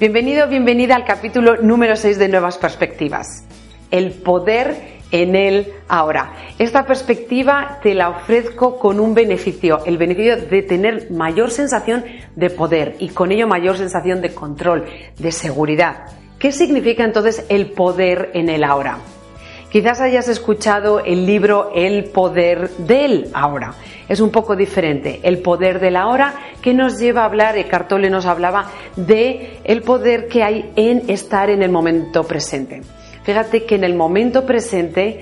Bienvenido, bienvenida al capítulo número 6 de Nuevas Perspectivas. El poder en el ahora. Esta perspectiva te la ofrezco con un beneficio, el beneficio de tener mayor sensación de poder y con ello mayor sensación de control, de seguridad. ¿Qué significa entonces el poder en el ahora? Quizás hayas escuchado el libro El poder del ahora. Es un poco diferente. El poder del ahora que nos lleva a hablar, Eckhart Tolle nos hablaba de el poder que hay en estar en el momento presente. Fíjate que en el momento presente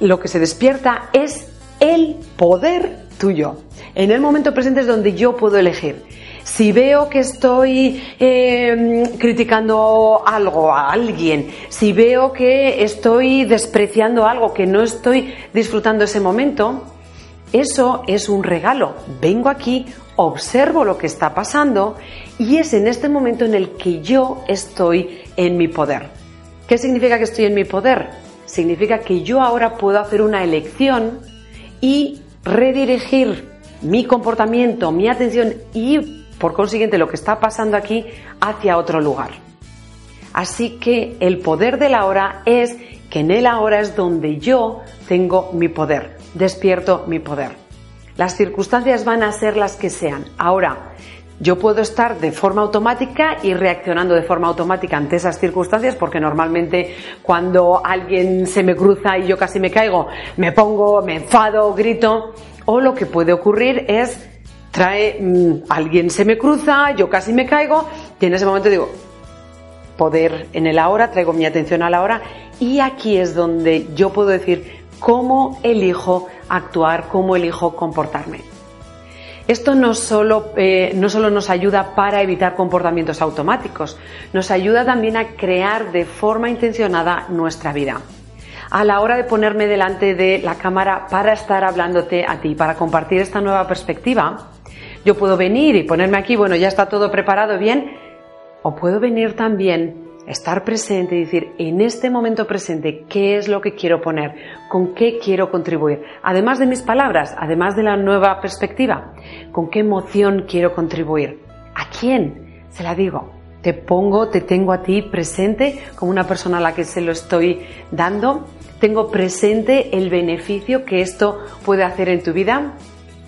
lo que se despierta es el poder tuyo. En el momento presente es donde yo puedo elegir. Si veo que estoy eh, criticando algo a alguien, si veo que estoy despreciando algo, que no estoy disfrutando ese momento, eso es un regalo. Vengo aquí, observo lo que está pasando y es en este momento en el que yo estoy en mi poder. ¿Qué significa que estoy en mi poder? Significa que yo ahora puedo hacer una elección y redirigir mi comportamiento, mi atención y por consiguiente lo que está pasando aquí hacia otro lugar. Así que el poder de la hora es que en el ahora es donde yo tengo mi poder, despierto mi poder. Las circunstancias van a ser las que sean. Ahora, yo puedo estar de forma automática y reaccionando de forma automática ante esas circunstancias porque normalmente cuando alguien se me cruza y yo casi me caigo, me pongo, me enfado, grito. O lo que puede ocurrir es trae, mm, alguien se me cruza, yo casi me caigo y en ese momento digo, poder en el ahora, traigo mi atención a la hora y aquí es donde yo puedo decir cómo elijo actuar, cómo elijo comportarme. Esto no solo, eh, no solo nos ayuda para evitar comportamientos automáticos, nos ayuda también a crear de forma intencionada nuestra vida a la hora de ponerme delante de la cámara para estar hablándote a ti, para compartir esta nueva perspectiva, yo puedo venir y ponerme aquí, bueno, ya está todo preparado bien, o puedo venir también, estar presente y decir, en este momento presente, ¿qué es lo que quiero poner? ¿Con qué quiero contribuir? Además de mis palabras, además de la nueva perspectiva, ¿con qué emoción quiero contribuir? ¿A quién? Se la digo. Te pongo, te tengo a ti presente como una persona a la que se lo estoy dando. Tengo presente el beneficio que esto puede hacer en tu vida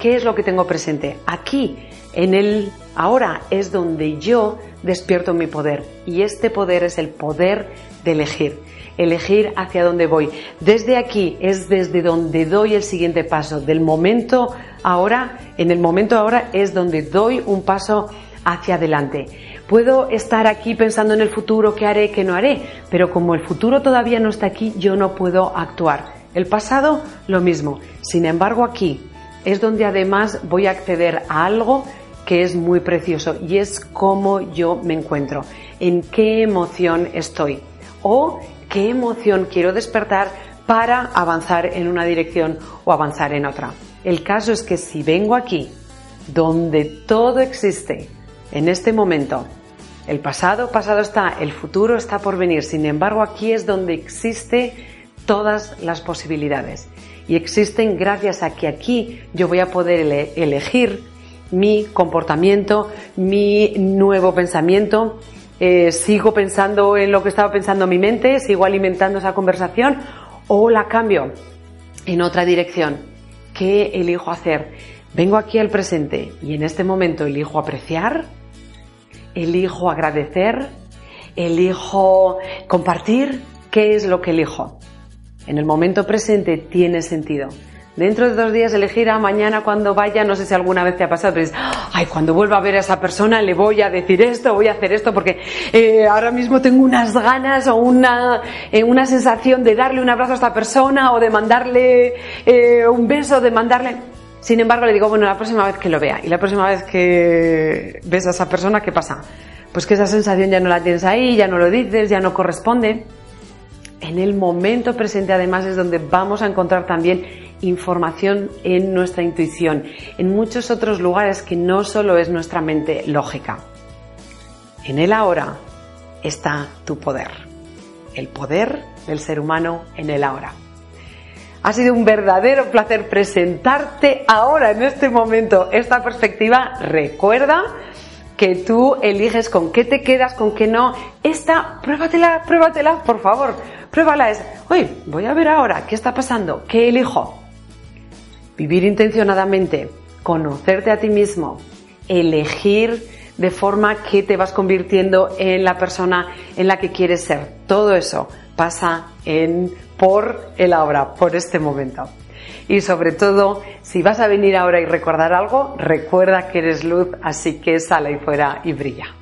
¿Qué es lo que tengo presente? Aquí, en el ahora, es donde yo despierto mi poder. Y este poder es el poder de elegir. Elegir hacia dónde voy. Desde aquí es desde donde doy el siguiente paso. Del momento ahora, en el momento ahora es donde doy un paso hacia adelante. Puedo estar aquí pensando en el futuro, qué haré, qué no haré, pero como el futuro todavía no está aquí, yo no puedo actuar. El pasado, lo mismo. Sin embargo, aquí, es donde además voy a acceder a algo que es muy precioso y es cómo yo me encuentro, en qué emoción estoy o qué emoción quiero despertar para avanzar en una dirección o avanzar en otra. El caso es que si vengo aquí, donde todo existe, en este momento, el pasado, pasado está, el futuro está por venir, sin embargo aquí es donde existe todas las posibilidades y existen gracias a que aquí yo voy a poder elegir mi comportamiento, mi nuevo pensamiento. Eh, sigo pensando en lo que estaba pensando mi mente, sigo alimentando esa conversación o la cambio en otra dirección. ¿Qué elijo hacer? Vengo aquí al presente y en este momento elijo apreciar, elijo agradecer, elijo compartir. ¿Qué es lo que elijo? En el momento presente tiene sentido. Dentro de dos días elegir a mañana cuando vaya, no sé si alguna vez te ha pasado, pero dices, ay, cuando vuelva a ver a esa persona le voy a decir esto, voy a hacer esto, porque eh, ahora mismo tengo unas ganas o una, eh, una sensación de darle un abrazo a esta persona o de mandarle eh, un beso, de mandarle... Sin embargo, le digo, bueno, la próxima vez que lo vea y la próxima vez que ves a esa persona, ¿qué pasa? Pues que esa sensación ya no la tienes ahí, ya no lo dices, ya no corresponde. En el momento presente, además, es donde vamos a encontrar también información en nuestra intuición, en muchos otros lugares que no solo es nuestra mente lógica. En el ahora está tu poder, el poder del ser humano en el ahora. Ha sido un verdadero placer presentarte ahora, en este momento, esta perspectiva. Recuerda que tú eliges con qué te quedas, con qué no. Esta, pruébatela, pruébatela, por favor. Pruébala. Es, oye, voy a ver ahora qué está pasando, qué elijo vivir intencionadamente, conocerte a ti mismo, elegir de forma que te vas convirtiendo en la persona en la que quieres ser. Todo eso pasa en por el ahora, por este momento. Y sobre todo, si vas a venir ahora y recordar algo, recuerda que eres luz, así que sale ahí fuera y brilla.